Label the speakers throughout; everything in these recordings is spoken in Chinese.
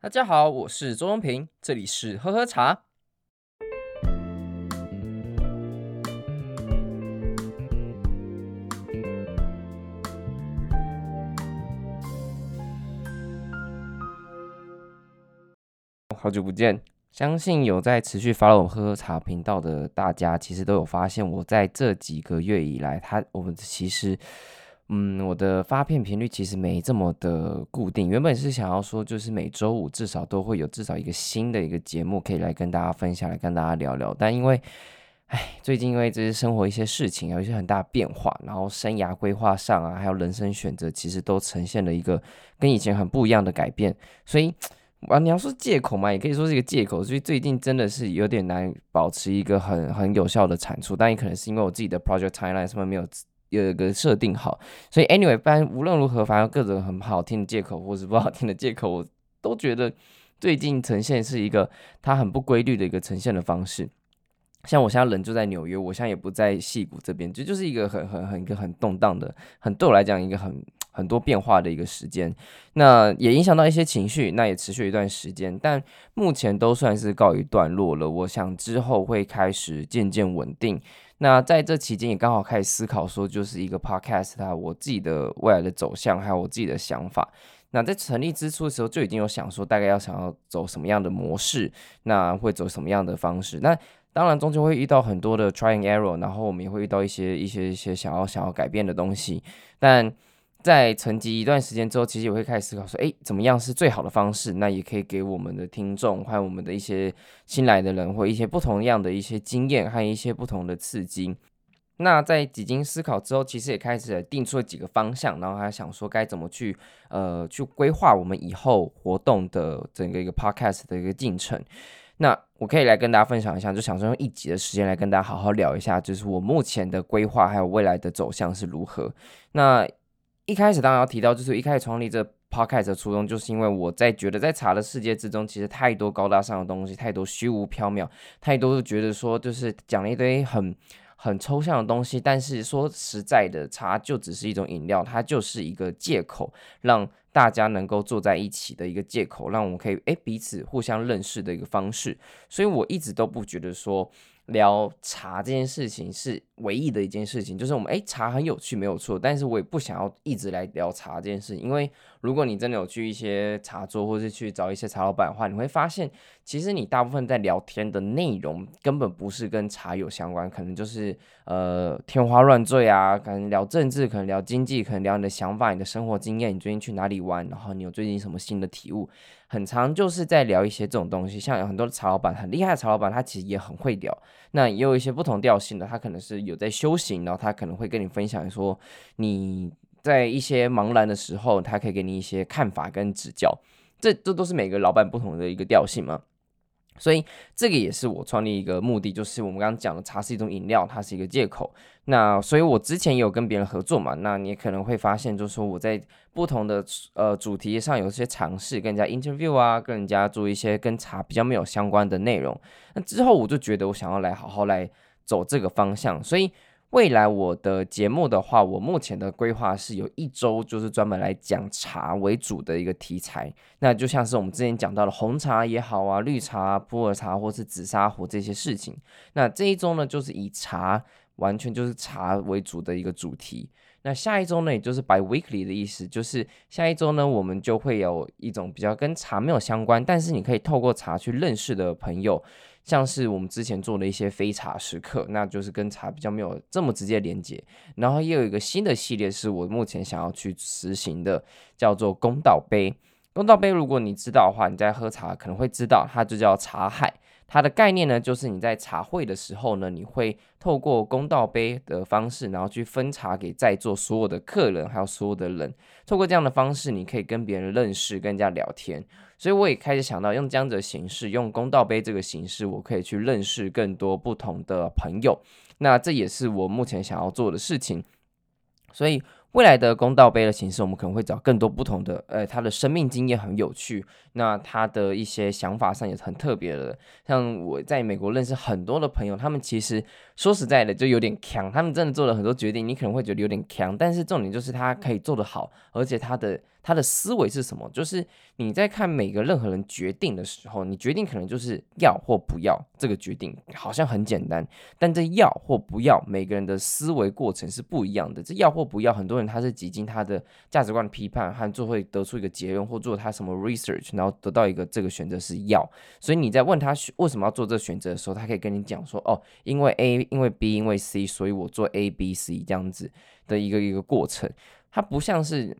Speaker 1: 大家好，我是周中平，这里是喝喝茶。好久不见，相信有在持续 follow 我呵呵茶频道的大家，其实都有发现，我在这几个月以来，他我们其实。嗯，我的发片频率其实没这么的固定。原本是想要说，就是每周五至少都会有至少一个新的一个节目可以来跟大家分享，来跟大家聊聊。但因为，哎，最近因为这些生活一些事情有一些很大变化，然后生涯规划上啊，还有人生选择，其实都呈现了一个跟以前很不一样的改变。所以啊，你要说借口嘛，也可以说是一个借口。所以最近真的是有点难保持一个很很有效的产出。但也可能是因为我自己的 project timeline 上面没有。有一个设定好，所以 anyway，不然无论如何，反正各种很好听的借口或是不好听的借口，我都觉得最近呈现是一个它很不规律的一个呈现的方式。像我现在人就在纽约，我现在也不在戏谷这边，就就是一个很很很一个很动荡的，很对我来讲一个很很多变化的一个时间。那也影响到一些情绪，那也持续一段时间，但目前都算是告一段落了。我想之后会开始渐渐稳定。那在这期间也刚好开始思考说，就是一个 podcast 它我自己的未来的走向，还有我自己的想法。那在成立之初的时候就已经有想说，大概要想要走什么样的模式，那会走什么样的方式。那当然终究会遇到很多的 trying error，然后我们也会遇到一些一些一些想要想要改变的东西，但。在沉寂一段时间之后，其实也会开始思考说，诶，怎么样是最好的方式？那也可以给我们的听众，还有我们的一些新来的人，或一些不同样的一些经验，还有一些不同的刺激。那在几经思考之后，其实也开始定出了几个方向，然后还想说该怎么去呃去规划我们以后活动的整个一个 podcast 的一个进程。那我可以来跟大家分享一下，就想说用一集的时间来跟大家好好聊一下，就是我目前的规划还有未来的走向是如何。那一开始当然要提到，就是一开始创立这 podcast 的初衷，就是因为我在觉得在茶的世界之中，其实太多高大上的东西，太多虚无缥缈，太多觉得说就是讲了一堆很很抽象的东西。但是说实在的，茶就只是一种饮料，它就是一个借口，让大家能够坐在一起的一个借口，让我们可以诶彼此互相认识的一个方式。所以我一直都不觉得说。聊茶这件事情是唯一的一件事情，就是我们诶，茶很有趣没有错，但是我也不想要一直来聊茶这件事情，因为如果你真的有去一些茶桌，或是去找一些茶老板的话，你会发现，其实你大部分在聊天的内容根本不是跟茶有相关，可能就是呃天花乱坠啊，可能聊政治，可能聊经济，可能聊你的想法、你的生活经验，你最近去哪里玩，然后你有最近什么新的体悟。很常就是在聊一些这种东西，像有很多的茶老板，很厉害的茶老板，他其实也很会聊。那也有一些不同调性的，他可能是有在修行，然后他可能会跟你分享说，你在一些茫然的时候，他可以给你一些看法跟指教。这这都是每个老板不同的一个调性嘛。所以这个也是我创立一个目的，就是我们刚刚讲的茶是一种饮料，它是一个借口。那所以我之前有跟别人合作嘛，那你可能会发现，就是说我在不同的呃主题上有一些尝试，跟人家 interview 啊，跟人家做一些跟茶比较没有相关的内容。那之后我就觉得我想要来好好来走这个方向，所以。未来我的节目的话，我目前的规划是有一周就是专门来讲茶为主的一个题材，那就像是我们之前讲到的红茶也好啊，绿茶、普洱茶或是紫砂壶这些事情。那这一周呢，就是以茶完全就是茶为主的一个主题。那下一周呢，也就是 bi-weekly 的意思，就是下一周呢，我们就会有一种比较跟茶没有相关，但是你可以透过茶去认识的朋友。像是我们之前做的一些非茶时刻，那就是跟茶比较没有这么直接连接。然后也有一个新的系列是我目前想要去实行的，叫做公道杯。公道杯，如果你知道的话，你在喝茶可能会知道，它就叫茶海。它的概念呢，就是你在茶会的时候呢，你会透过公道杯的方式，然后去分茶给在座所有的客人，还有所有的人。透过这样的方式，你可以跟别人认识，跟人家聊天。所以我也开始想到用这样的形式，用公道杯这个形式，我可以去认识更多不同的朋友。那这也是我目前想要做的事情。所以。未来的公道杯的形式，我们可能会找更多不同的，呃，他的生命经验很有趣，那他的一些想法上也是很特别的。像我在美国认识很多的朋友，他们其实说实在的就有点强，他们真的做了很多决定，你可能会觉得有点强，但是重点就是他可以做得好，而且他的。他的思维是什么？就是你在看每个任何人决定的时候，你决定可能就是要或不要这个决定，好像很简单，但这要或不要，每个人的思维过程是不一样的。这要或不要，很多人他是几经他的价值观的批判和最后会得出一个结论，或做他什么 research，然后得到一个这个选择是要。所以你在问他为什么要做这个选择的时候，他可以跟你讲说：哦，因为 A，因为 B，因为 C，所以我做 A、B、C 这样子的一个一个过程。它不像是。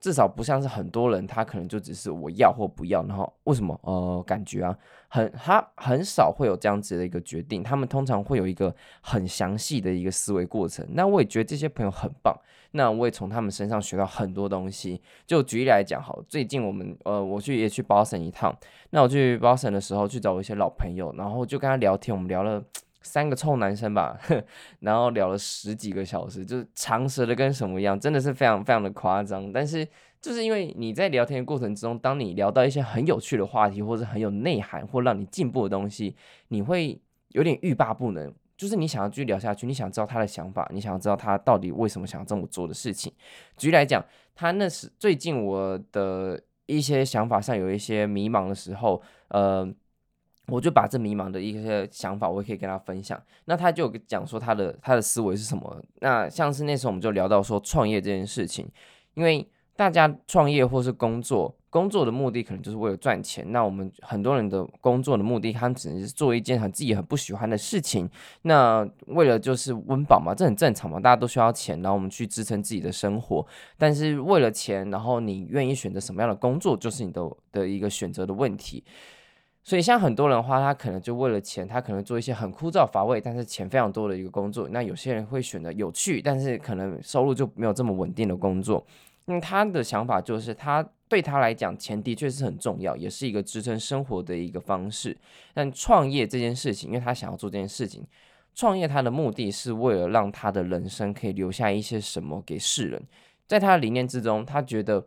Speaker 1: 至少不像是很多人，他可能就只是我要或不要，然后为什么？呃，感觉啊，很他很少会有这样子的一个决定，他们通常会有一个很详细的一个思维过程。那我也觉得这些朋友很棒，那我也从他们身上学到很多东西。就举例来讲，好，最近我们呃，我去也去 Boston 一趟，那我去 Boston 的时候去找我一些老朋友，然后就跟他聊天，我们聊了。三个臭男生吧，然后聊了十几个小时，就是长舌的跟什么一样，真的是非常非常的夸张。但是就是因为你在聊天的过程之中，当你聊到一些很有趣的话题，或者很有内涵或让你进步的东西，你会有点欲罢不能，就是你想要继续聊下去，你想知道他的想法，你想要知道他到底为什么想要这么做的事情。举例来讲，他那是最近我的一些想法上有一些迷茫的时候，呃。我就把这迷茫的一些想法，我也可以跟他分享。那他就讲说他的他的思维是什么？那像是那时候我们就聊到说创业这件事情，因为大家创业或是工作，工作的目的可能就是为了赚钱。那我们很多人的工作的目的，他们只能是做一件很自己很不喜欢的事情。那为了就是温饱嘛，这很正常嘛，大家都需要钱，然后我们去支撑自己的生活。但是为了钱，然后你愿意选择什么样的工作，就是你的的一个选择的问题。所以，像很多人的话，他可能就为了钱，他可能做一些很枯燥乏味，但是钱非常多的一个工作。那有些人会选择有趣，但是可能收入就没有这么稳定的工作。那他的想法就是，他对他来讲，钱的确是很重要，也是一个支撑生活的一个方式。但创业这件事情，因为他想要做这件事情，创业他的目的是为了让他的人生可以留下一些什么给世人。在他的理念之中，他觉得。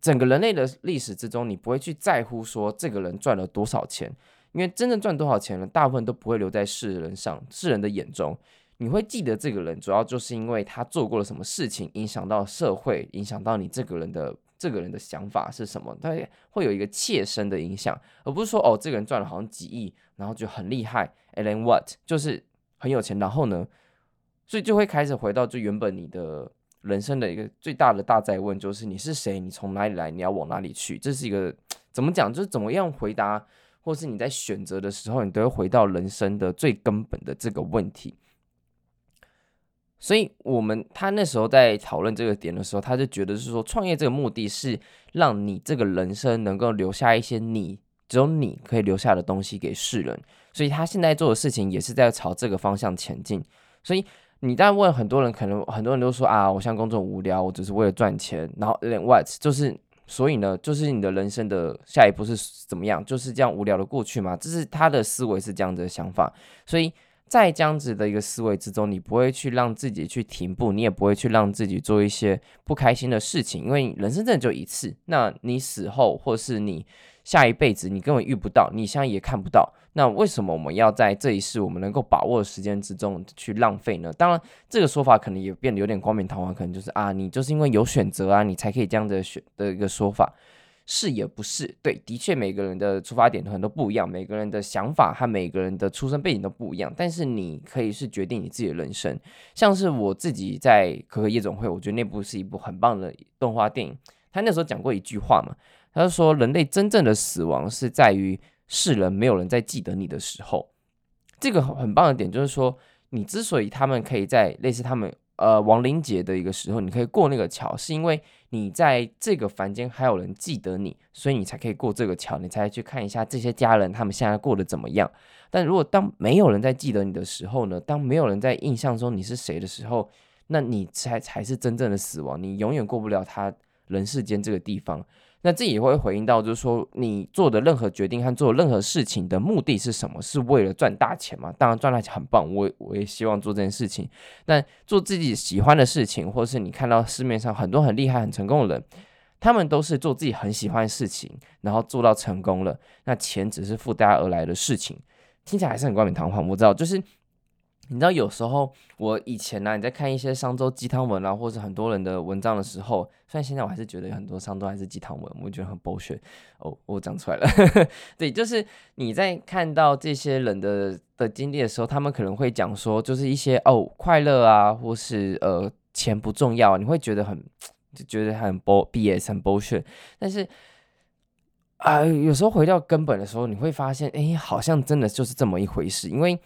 Speaker 1: 整个人类的历史之中，你不会去在乎说这个人赚了多少钱，因为真正赚多少钱呢，大部分都不会留在世人上，世人的眼中。你会记得这个人，主要就是因为他做过了什么事情，影响到社会，影响到你这个人的这个人的想法是什么，他会有一个切身的影响，而不是说哦，这个人赚了好像几亿，然后就很厉害，and then what，就是很有钱，然后呢，所以就会开始回到最原本你的。人生的一个最大的大灾问就是你是谁？你从哪里来？你要往哪里去？这是一个怎么讲？就是怎么样回答，或是你在选择的时候，你都会回到人生的最根本的这个问题。所以，我们他那时候在讨论这个点的时候，他就觉得是说，创业这个目的是让你这个人生能够留下一些你只有你可以留下的东西给世人。所以他现在做的事情也是在朝这个方向前进。所以。你在问很多人，可能很多人都说啊，我现在工作无聊，我只是为了赚钱。然后，what 就是，所以呢，就是你的人生的下一步是怎么样？就是这样无聊的过去嘛？这是他的思维是这样子的想法。所以在这样子的一个思维之中，你不会去让自己去停步，你也不会去让自己做一些不开心的事情，因为人生真的就一次。那你死后，或是你。下一辈子你根本遇不到，你现在也看不到。那为什么我们要在这一世我们能够把握的时间之中去浪费呢？当然，这个说法可能也变得有点冠冕堂皇，可能就是啊，你就是因为有选择啊，你才可以这样子选的一个说法。是也不是？对，的确每个人的出发点可能都不一样，每个人的想法和每个人的出生背景都不一样。但是你可以是决定你自己的人生。像是我自己在《可可夜总会》，我觉得那部是一部很棒的动画电影。他那时候讲过一句话嘛。他就说：“人类真正的死亡是在于世人没有人再记得你的时候。这个很棒的点就是说，你之所以他们可以在类似他们呃亡灵节的一个时候，你可以过那个桥，是因为你在这个凡间还有人记得你，所以你才可以过这个桥，你才去看一下这些家人他们现在过得怎么样。但如果当没有人在记得你的时候呢？当没有人在印象中你是谁的时候，那你才才是真正的死亡，你永远过不了他人世间这个地方。”那这也会回应到，就是说你做的任何决定和做任何事情的目的是什么？是为了赚大钱吗？当然赚大钱很棒，我我也希望做这件事情。但做自己喜欢的事情，或是你看到市面上很多很厉害、很成功的人，他们都是做自己很喜欢的事情，然后做到成功了。那钱只是附带而来的事情，听起来还是很冠冕堂皇。我知道，就是你知道有时候我以前呢、啊，你在看一些商周鸡汤文啊，或者很多人的文章的时候，虽然现在我还是觉得很多商周还是鸡汤文，我觉得很 bullshit 哦，我讲出来了，对，就是你在看到这些人的的经历的时候，他们可能会讲说，就是一些哦快乐啊，或是呃钱不重要，你会觉得很就觉得很 BS 很 bullshit，但是啊、有时候回到根本的时候，你会发现，哎，好像真的就是这么一回事，因为。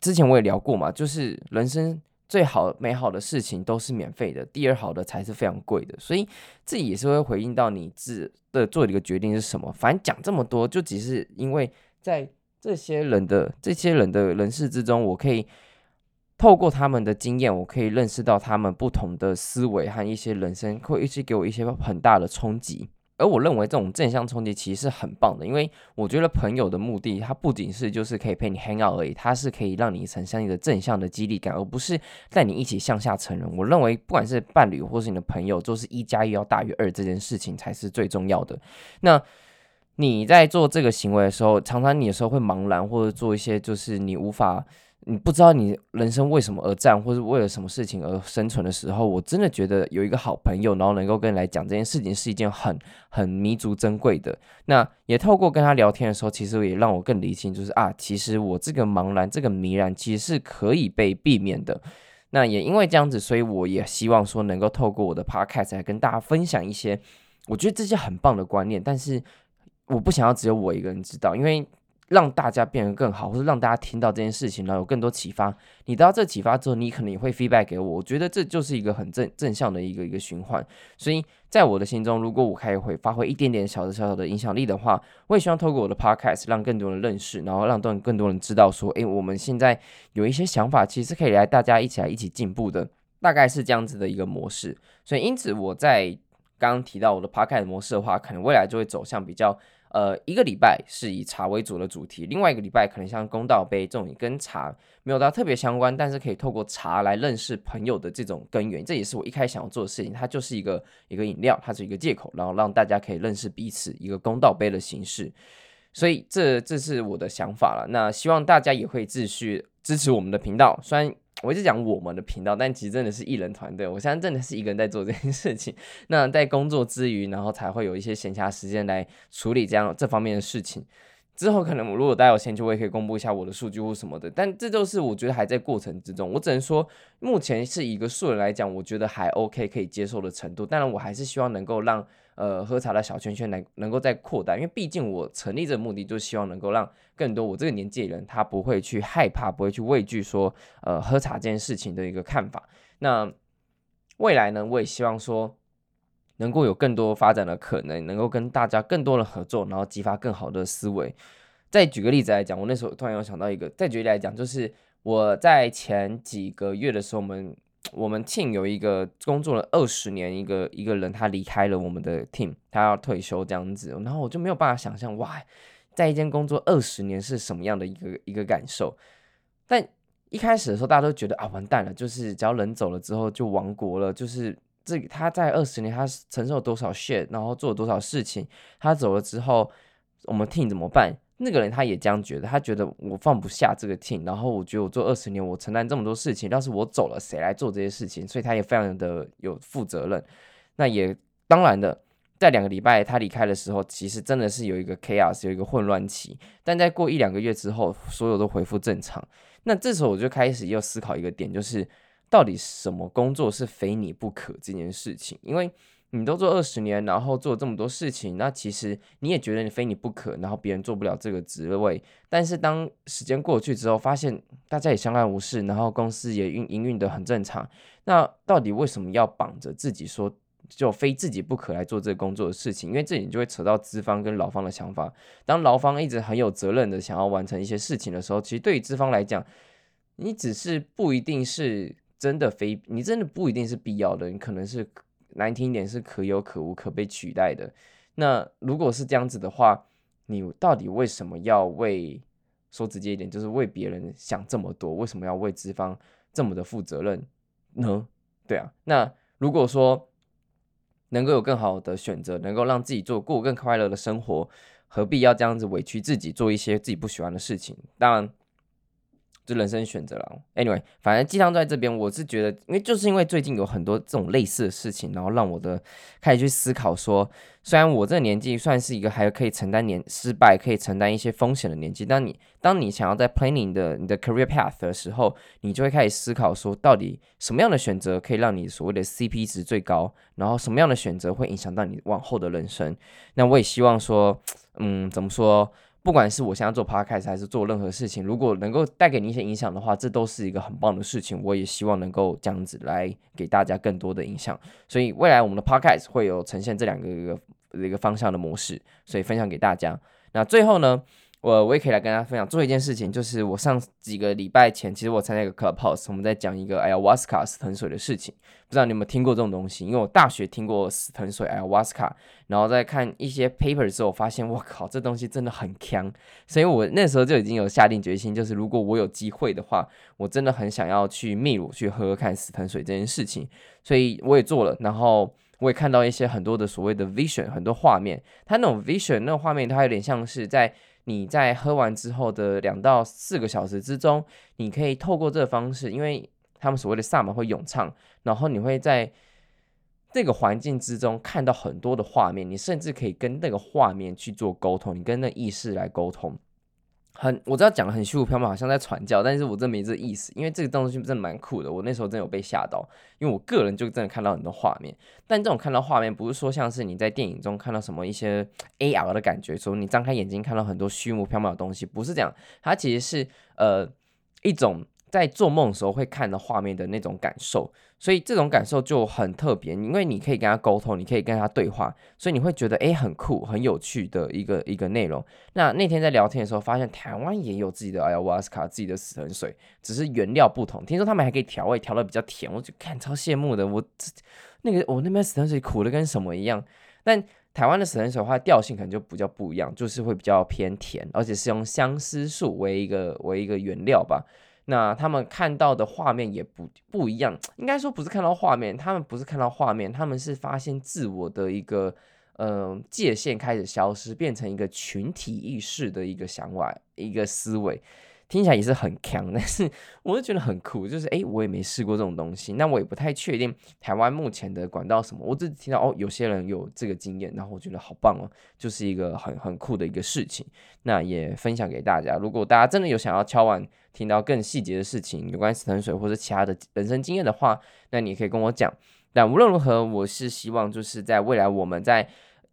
Speaker 1: 之前我也聊过嘛，就是人生最好美好的事情都是免费的，第二好的才是非常贵的，所以自己也是会回应到你自的做的一个决定是什么。反正讲这么多，就只是因为在这些人的这些人的人世之中，我可以透过他们的经验，我可以认识到他们不同的思维和一些人生，会一直给我一些很大的冲击。而我认为这种正向冲击其实是很棒的，因为我觉得朋友的目的，它不仅是就是可以陪你 hang out 而已，它是可以让你产生一个正向的激励感，而不是带你一起向下沉沦。我认为不管是伴侣或是你的朋友，就是一加一要大于二这件事情才是最重要的。那你在做这个行为的时候，常常你有时候会茫然，或者做一些就是你无法。你不知道你人生为什么而战，或是为了什么事情而生存的时候，我真的觉得有一个好朋友，然后能够跟你来讲这件事情，是一件很很弥足珍贵的。那也透过跟他聊天的时候，其实也让我更理清，就是啊，其实我这个茫然、这个迷然，其实是可以被避免的。那也因为这样子，所以我也希望说，能够透过我的 podcast 来跟大家分享一些我觉得这些很棒的观念，但是我不想要只有我一个人知道，因为。让大家变得更好，或者让大家听到这件事情，然后有更多启发。你得到这启发之后，你可能也会 feedback 给我。我觉得这就是一个很正正向的一个一个循环。所以在我的心中，如果我可以会发挥一点点小的小小的影响力的话，我也希望透过我的 podcast 让更多人认识，然后让更更多人知道说，诶，我们现在有一些想法，其实可以来大家一起来一起进步的，大概是这样子的一个模式。所以因此我在刚刚提到我的 podcast 模式的话，可能未来就会走向比较。呃，一个礼拜是以茶为主的主题，另外一个礼拜可能像公道杯这种跟茶没有到特别相关，但是可以透过茶来认识朋友的这种根源，这也是我一开始想要做的事情。它就是一个一个饮料，它是一个借口，然后让大家可以认识彼此，一个公道杯的形式。所以这这是我的想法了。那希望大家也会继续支持我们的频道，虽然。我一直讲我们的频道，但其实真的是艺人团队。我现在真的是一个人在做这件事情。那在工作之余，然后才会有一些闲暇时间来处理这样这方面的事情。之后可能如果大家有兴趣，我也可以公布一下我的数据或什么的。但这就是我觉得还在过程之中。我只能说，目前是一个素人来讲，我觉得还 OK 可以接受的程度。当然，我还是希望能够让。呃，喝茶的小圈圈来能够再扩大，因为毕竟我成立这个目的，就是希望能够让更多我这个年纪的人，他不会去害怕，不会去畏惧说，呃，喝茶这件事情的一个看法。那未来呢，我也希望说，能够有更多发展的可能，能够跟大家更多的合作，然后激发更好的思维。再举个例子来讲，我那时候突然有想到一个，再举例来讲，就是我在前几个月的时候，我们。我们 team 有一个工作了二十年一个一个人，他离开了我们的 team，他要退休这样子，然后我就没有办法想象，哇，在一间工作二十年是什么样的一个一个感受。但一开始的时候，大家都觉得啊，完蛋了，就是只要人走了之后就亡国了，就是这他在二十年他承受了多少 shit，然后做了多少事情，他走了之后，我们 team 怎么办？那个人他也这样觉得，他觉得我放不下这个 team，然后我觉得我做二十年，我承担这么多事情，要是我走了，谁来做这些事情？所以他也非常的有负责任。那也当然的，在两个礼拜他离开的时候，其实真的是有一个 chaos，有一个混乱期。但在过一两个月之后，所有都恢复正常。那这时候我就开始又思考一个点，就是到底什么工作是非你不可这件事情？因为你都做二十年，然后做这么多事情，那其实你也觉得你非你不可，然后别人做不了这个职位。但是当时间过去之后，发现大家也相安无事，然后公司也运营运得很正常。那到底为什么要绑着自己说就非自己不可来做这个工作的事情？因为这里就会扯到资方跟劳方的想法。当劳方一直很有责任的想要完成一些事情的时候，其实对于资方来讲，你只是不一定是真的非你真的不一定是必要的，你可能是。难听一点是可有可无、可被取代的。那如果是这样子的话，你到底为什么要为说直接一点，就是为别人想这么多？为什么要为资方这么的负责任呢？对啊。那如果说能够有更好的选择，能够让自己做过更快乐的生活，何必要这样子委屈自己做一些自己不喜欢的事情？当然，就人生选择了。Anyway，反正鸡汤在这边，我是觉得，因为就是因为最近有很多这种类似的事情，然后让我的开始去思考说，虽然我这个年纪算是一个还可以承担年失败、可以承担一些风险的年纪，但你当你想要在 planning 的你的 career path 的时候，你就会开始思考说，到底什么样的选择可以让你所谓的 CP 值最高，然后什么样的选择会影响到你往后的人生。那我也希望说，嗯，怎么说？不管是我现在做 podcast 还是做任何事情，如果能够带给你一些影响的话，这都是一个很棒的事情。我也希望能够这样子来给大家更多的影响。所以未来我们的 podcast 会有呈现这两个一个一个方向的模式，所以分享给大家。那最后呢，我我也可以来跟大家分享做一件事情，就是我上几个礼拜前，其实我参加一个 Clubhouse，我们在讲一个 Ayahuasca 死藤水的事情。不知道你有没有听过这种东西？因为我大学听过死藤水 Ayahuasca，然后在看一些 paper 之后，我发现我靠，这东西真的很强，所以我那时候就已经有下定决心，就是如果我有机会的话，我真的很想要去秘鲁去喝喝看死藤水这件事情，所以我也做了，然后我也看到一些很多的所谓的 vision，很多画面，它那种 vision 那种画面，它有点像是在。你在喝完之后的两到四个小时之中，你可以透过这个方式，因为他们所谓的萨满会咏唱，然后你会在这个环境之中看到很多的画面，你甚至可以跟那个画面去做沟通，你跟那意识来沟通。很，我知道讲的很虚无缥缈，好像在传教，但是我真没这意思，因为这个东西真的蛮酷的。我那时候真的有被吓到，因为我个人就真的看到很多画面。但这种看到画面，不是说像是你在电影中看到什么一些 AR 的感觉，说你张开眼睛看到很多虚无缥缈的东西，不是这样。它其实是呃一种。在做梦的时候会看到画面的那种感受，所以这种感受就很特别，因为你可以跟他沟通，你可以跟他对话，所以你会觉得诶很酷、很有趣的一个一个内容。那那天在聊天的时候，发现台湾也有自己的 Ayahuasca，自己的死藤水，只是原料不同。听说他们还可以调味，调得比较甜，我就看超羡慕的。我那个我那边死藤水苦的跟什么一样，但台湾的死藤水的话，调性可能就比较不一样，就是会比较偏甜，而且是用相思树为一个为一个原料吧。那他们看到的画面也不不一样，应该说不是看到画面，他们不是看到画面，他们是发现自我的一个呃界限开始消失，变成一个群体意识的一个想法，一个思维。听起来也是很强，但是我就觉得很酷，就是诶，我也没试过这种东西，那我也不太确定台湾目前的管道什么，我只听到哦，有些人有这个经验，然后我觉得好棒哦，就是一个很很酷的一个事情，那也分享给大家。如果大家真的有想要敲碗听到更细节的事情，有关死藤水或者其他的人生经验的话，那你可以跟我讲。但无论如何，我是希望就是在未来我们在。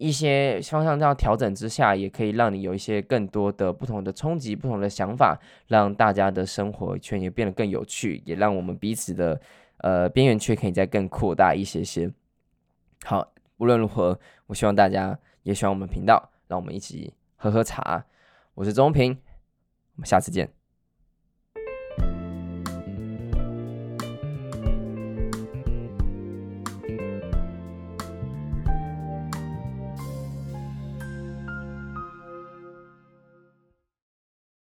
Speaker 1: 一些方向这样调整之下，也可以让你有一些更多的不同的冲击、不同的想法，让大家的生活圈也变得更有趣，也让我们彼此的呃边缘圈可以再更扩大一些些。好，无论如何，我希望大家也喜欢我们频道，让我们一起喝喝茶。我是钟平，我们下次见。